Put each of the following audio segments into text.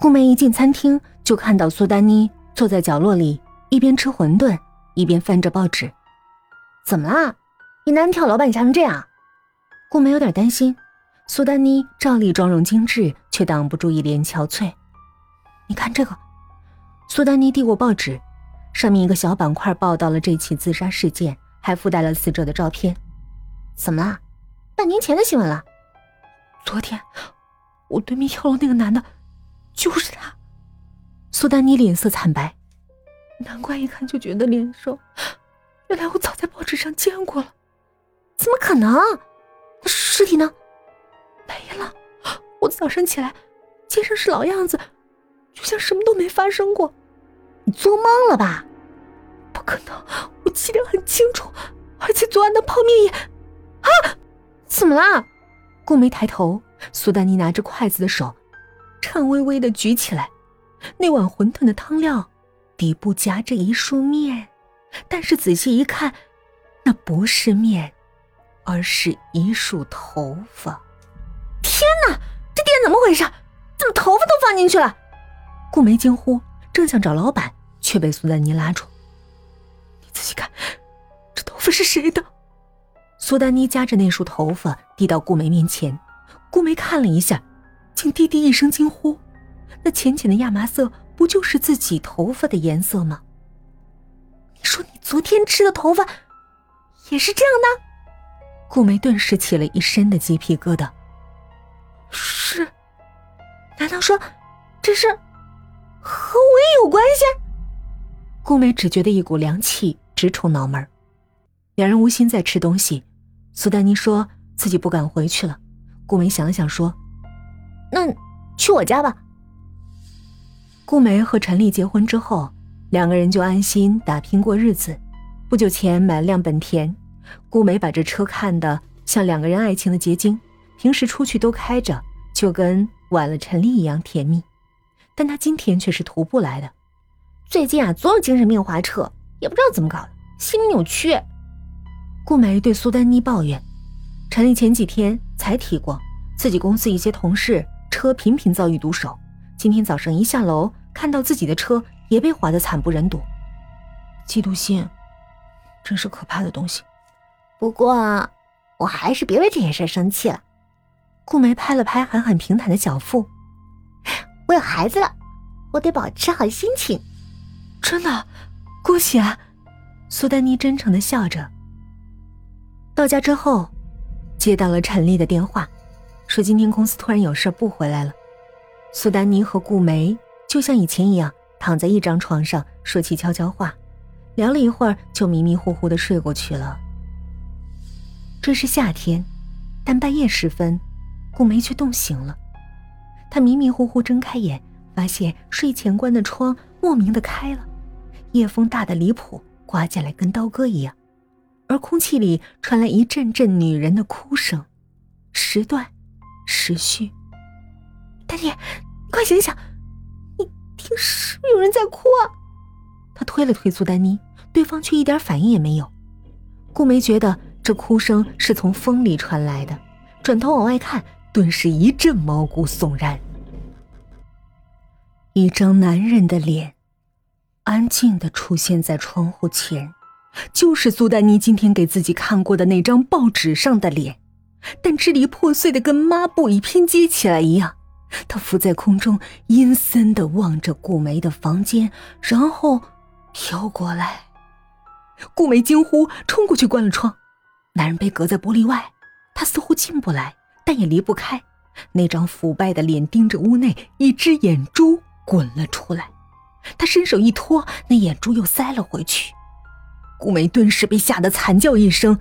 顾梅一进餐厅，就看到苏丹妮坐在角落里，一边吃馄饨，一边翻着报纸。怎么啦？你男人跳楼把你吓成这样？顾梅有点担心。苏丹妮照例妆容精致，却挡不住一脸憔悴。你看这个。苏丹妮递过报纸，上面一个小板块报道了这起自杀事件，还附带了死者的照片。怎么了？半年前的新闻了。昨天，我对面跳楼那个男的。就是他，苏丹妮脸色惨白，难怪一看就觉得脸熟，原来我早在报纸上见过了。怎么可能？那尸体呢？没了。我早上起来，街上是老样子，就像什么都没发生过。你做梦了吧？不可能，我记得很清楚，而且昨晚的泡面也……啊！怎么了？顾梅抬头，苏丹妮拿着筷子的手。颤巍巍的举起来，那碗馄饨的汤料底部夹着一束面，但是仔细一看，那不是面，而是一束头发。天哪，这店怎么回事？怎么头发都放进去了？顾梅惊呼，正想找老板，却被苏丹妮拉住：“你仔细看，这头发是谁的？”苏丹妮夹着那束头发递到顾梅面前，顾梅看了一下。竟低低一声惊呼：“那浅浅的亚麻色，不就是自己头发的颜色吗？”你说你昨天吃的头发，也是这样的？顾梅顿时起了一身的鸡皮疙瘩。是？难道说这事和我也有关系？顾梅只觉得一股凉气直冲脑门。两人无心再吃东西。苏丹妮说自己不敢回去了。顾梅想了想说。那去我家吧。顾梅和陈丽结婚之后，两个人就安心打拼过日子。不久前买了辆本田，顾梅把这车看得像两个人爱情的结晶，平时出去都开着，就跟晚了陈丽一样甜蜜。但她今天却是徒步来的。最近啊，总有精神病划车，也不知道怎么搞的，心理扭曲。顾梅对苏丹妮抱怨，陈丽前几天才提过自己公司一些同事。车频频遭遇毒手，今天早上一下楼，看到自己的车也被划得惨不忍睹。嫉妒心，真是可怕的东西。不过，我还是别为这些事生气了。顾梅拍了拍狠狠平坦的小腹，我有孩子了，我得保持好心情。真的，恭喜啊！苏丹妮真诚的笑着。到家之后，接到了陈丽的电话。说今天公司突然有事不回来了，苏丹妮和顾梅就像以前一样躺在一张床上说起悄悄话，聊了一会儿就迷迷糊糊的睡过去了。这是夏天，但半夜时分，顾梅却冻醒了。她迷迷糊糊睁开眼，发现睡前关的窗莫名的开了，夜风大的离谱，刮进来跟刀割一样，而空气里传来一阵阵女人的哭声，时段。持续，丹妮，你快醒醒！你听，是不是有人在哭啊？他推了推苏丹妮，对方却一点反应也没有。顾梅觉得这哭声是从风里传来的，转头往外看，顿时一阵毛骨悚然。一张男人的脸，安静的出现在窗户前，就是苏丹妮今天给自己看过的那张报纸上的脸。但支离破碎的跟抹布一拼接起来一样，他浮在空中，阴森的望着顾梅的房间，然后飘过来。顾梅惊呼，冲过去关了窗。男人被隔在玻璃外，他似乎进不来，但也离不开。那张腐败的脸盯着屋内，一只眼珠滚了出来。他伸手一拖，那眼珠又塞了回去。顾梅顿时被吓得惨叫一声，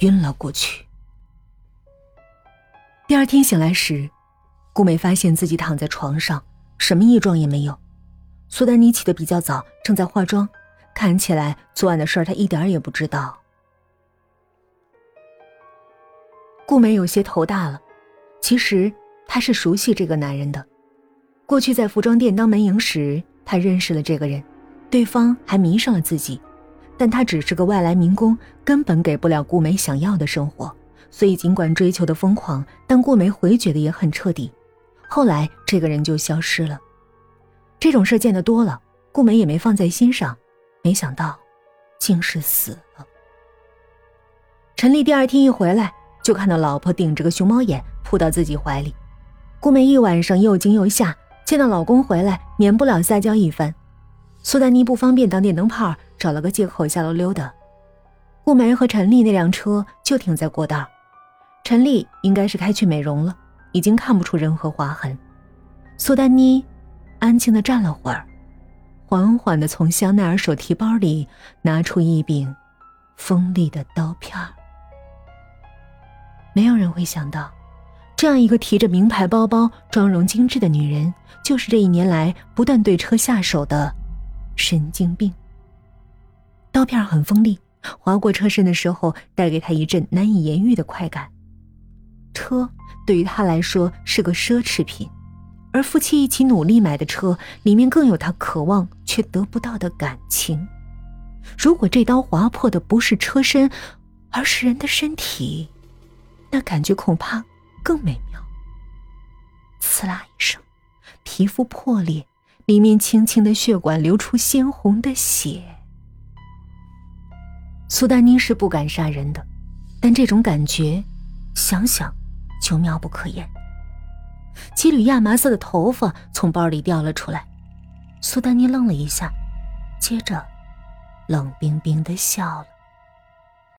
晕了过去。第二天醒来时，顾美发现自己躺在床上，什么异状也没有。苏丹妮起得比较早，正在化妆，看起来昨晚的事儿她一点也不知道。顾美有些头大了，其实她是熟悉这个男人的。过去在服装店当门迎时，她认识了这个人，对方还迷上了自己，但他只是个外来民工，根本给不了顾美想要的生活。所以，尽管追求的疯狂，但顾梅回绝的也很彻底。后来，这个人就消失了。这种事见得多了，顾梅也没放在心上，没想到，竟是死了。陈丽第二天一回来，就看到老婆顶着个熊猫眼扑到自己怀里。顾梅一晚上又惊又吓，见到老公回来，免不了撒娇一番。苏丹妮不方便当电灯泡，找了个借口下楼溜达。顾梅和陈丽那辆车就停在过道，陈丽应该是开去美容了，已经看不出任何划痕。苏丹妮安静的站了会儿，缓缓的从香奈儿手提包里拿出一柄锋利的刀片没有人会想到，这样一个提着名牌包包、妆容精致的女人，就是这一年来不断对车下手的神经病。刀片很锋利，划过车身的时候，带给他一阵难以言喻的快感。车对于他来说是个奢侈品，而夫妻一起努力买的车，里面更有他渴望却得不到的感情。如果这刀划破的不是车身，而是人的身体，那感觉恐怕更美妙。刺啦一声，皮肤破裂，里面轻轻的血管流出鲜红的血。苏丹妮是不敢杀人的，但这种感觉，想想就妙不可言。几缕亚麻色的头发从包里掉了出来，苏丹妮愣了一下，接着冷冰冰的笑了。